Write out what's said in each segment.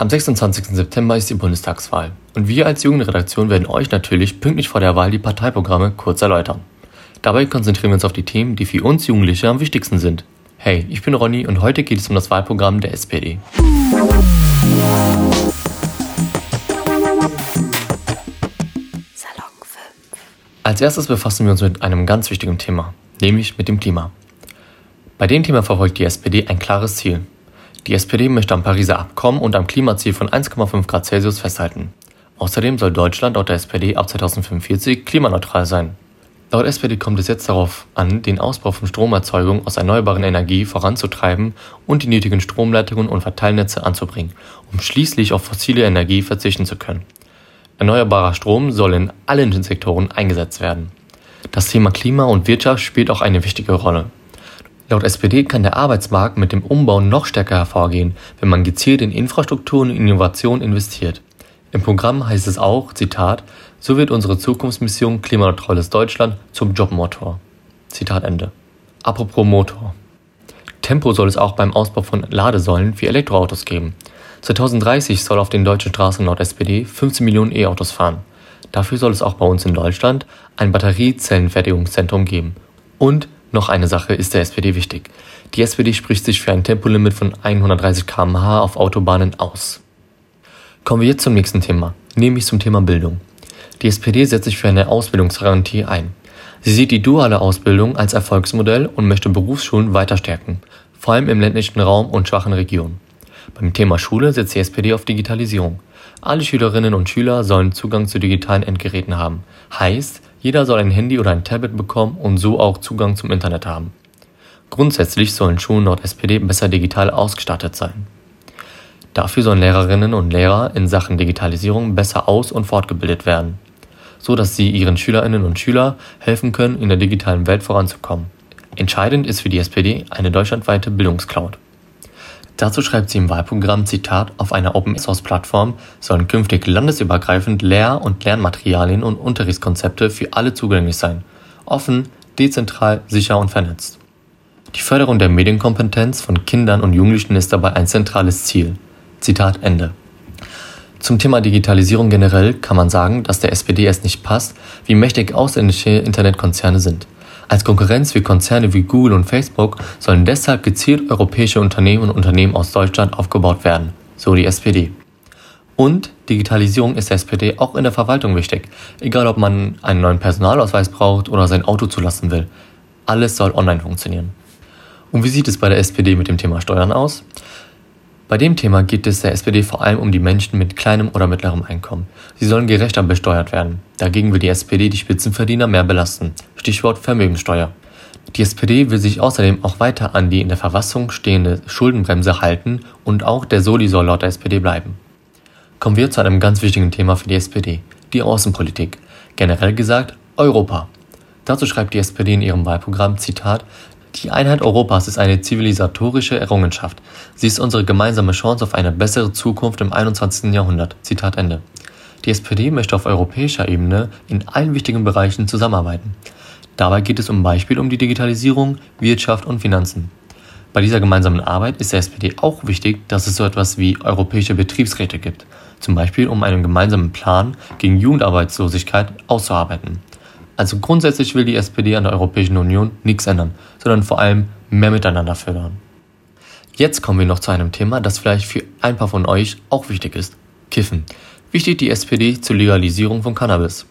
Am 26. September ist die Bundestagswahl und wir als Jugendredaktion werden euch natürlich pünktlich vor der Wahl die Parteiprogramme kurz erläutern. Dabei konzentrieren wir uns auf die Themen, die für uns Jugendliche am wichtigsten sind. Hey, ich bin Ronny und heute geht es um das Wahlprogramm der SPD. Als erstes befassen wir uns mit einem ganz wichtigen Thema, nämlich mit dem Klima. Bei dem Thema verfolgt die SPD ein klares Ziel. Die SPD möchte am Pariser Abkommen und am Klimaziel von 1,5 Grad Celsius festhalten. Außerdem soll Deutschland laut der SPD ab 2045 klimaneutral sein. Laut SPD kommt es jetzt darauf an, den Ausbau von Stromerzeugung aus erneuerbaren Energie voranzutreiben und die nötigen Stromleitungen und Verteilnetze anzubringen, um schließlich auf fossile Energie verzichten zu können. Erneuerbarer Strom soll in allen Sektoren eingesetzt werden. Das Thema Klima und Wirtschaft spielt auch eine wichtige Rolle. Laut SPD kann der Arbeitsmarkt mit dem Umbau noch stärker hervorgehen, wenn man gezielt in Infrastruktur und Innovation investiert. Im Programm heißt es auch, Zitat, so wird unsere Zukunftsmission klimaneutrales Deutschland zum Jobmotor. Zitat Ende. Apropos Motor. Tempo soll es auch beim Ausbau von Ladesäulen für Elektroautos geben. 2030 soll auf den deutschen Straßen laut SPD 15 Millionen E-Autos fahren. Dafür soll es auch bei uns in Deutschland ein Batteriezellenfertigungszentrum geben. Und noch eine Sache ist der SPD wichtig. Die SPD spricht sich für ein Tempolimit von 130 km/h auf Autobahnen aus. Kommen wir jetzt zum nächsten Thema, nämlich zum Thema Bildung. Die SPD setzt sich für eine Ausbildungsgarantie ein. Sie sieht die duale Ausbildung als Erfolgsmodell und möchte Berufsschulen weiter stärken, vor allem im ländlichen Raum und schwachen Regionen. Beim Thema Schule setzt die SPD auf Digitalisierung. Alle Schülerinnen und Schüler sollen Zugang zu digitalen Endgeräten haben. Heißt, jeder soll ein Handy oder ein Tablet bekommen und so auch Zugang zum Internet haben. Grundsätzlich sollen Schulen laut SPD besser digital ausgestattet sein. Dafür sollen Lehrerinnen und Lehrer in Sachen Digitalisierung besser aus- und fortgebildet werden, so dass sie ihren Schülerinnen und Schülern helfen können, in der digitalen Welt voranzukommen. Entscheidend ist für die SPD eine deutschlandweite Bildungscloud. Dazu schreibt sie im Wahlprogramm, Zitat, auf einer Open-Source-Plattform sollen künftig landesübergreifend Lehr- und Lernmaterialien und Unterrichtskonzepte für alle zugänglich sein. Offen, dezentral, sicher und vernetzt. Die Förderung der Medienkompetenz von Kindern und Jugendlichen ist dabei ein zentrales Ziel. Zitat Ende. Zum Thema Digitalisierung generell kann man sagen, dass der SPD es nicht passt, wie mächtig ausländische Internetkonzerne sind. Als Konkurrenz für Konzerne wie Google und Facebook sollen deshalb gezielt europäische Unternehmen und Unternehmen aus Deutschland aufgebaut werden, so die SPD. Und Digitalisierung ist der SPD auch in der Verwaltung wichtig, egal ob man einen neuen Personalausweis braucht oder sein Auto zulassen will. Alles soll online funktionieren. Und wie sieht es bei der SPD mit dem Thema Steuern aus? Bei dem Thema geht es der SPD vor allem um die Menschen mit kleinem oder mittlerem Einkommen. Sie sollen gerechter besteuert werden. Dagegen will die SPD die Spitzenverdiener mehr belasten. Stichwort Vermögensteuer. Die SPD will sich außerdem auch weiter an die in der Verfassung stehende Schuldenbremse halten und auch der Soli soll laut der SPD bleiben. Kommen wir zu einem ganz wichtigen Thema für die SPD, die Außenpolitik. Generell gesagt Europa. Dazu schreibt die SPD in ihrem Wahlprogramm, Zitat, die Einheit Europas ist eine zivilisatorische Errungenschaft. Sie ist unsere gemeinsame Chance auf eine bessere Zukunft im 21. Jahrhundert. Zitat Ende. Die SPD möchte auf europäischer Ebene in allen wichtigen Bereichen zusammenarbeiten. Dabei geht es um Beispiel um die Digitalisierung, Wirtschaft und Finanzen. Bei dieser gemeinsamen Arbeit ist der SPD auch wichtig, dass es so etwas wie europäische Betriebsräte gibt, zum Beispiel um einen gemeinsamen Plan gegen Jugendarbeitslosigkeit auszuarbeiten. Also grundsätzlich will die SPD an der Europäischen Union nichts ändern, sondern vor allem mehr miteinander fördern. Jetzt kommen wir noch zu einem Thema, das vielleicht für ein paar von euch auch wichtig ist. Kiffen. Wichtig die SPD zur Legalisierung von Cannabis.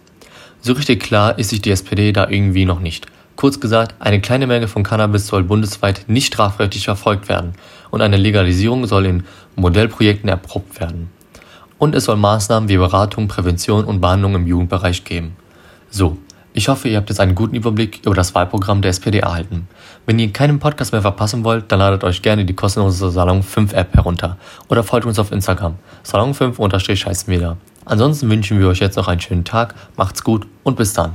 So richtig klar ist sich die SPD da irgendwie noch nicht. Kurz gesagt, eine kleine Menge von Cannabis soll bundesweit nicht strafrechtlich verfolgt werden und eine Legalisierung soll in Modellprojekten erprobt werden. Und es soll Maßnahmen wie Beratung, Prävention und Behandlung im Jugendbereich geben. So, ich hoffe, ihr habt jetzt einen guten Überblick über das Wahlprogramm der SPD erhalten. Wenn ihr keinen Podcast mehr verpassen wollt, dann ladet euch gerne die kostenlose Salon 5 App herunter oder folgt uns auf Instagram. Salon 5 heißen wir da. Ansonsten wünschen wir euch jetzt noch einen schönen Tag, macht's gut und bis dann.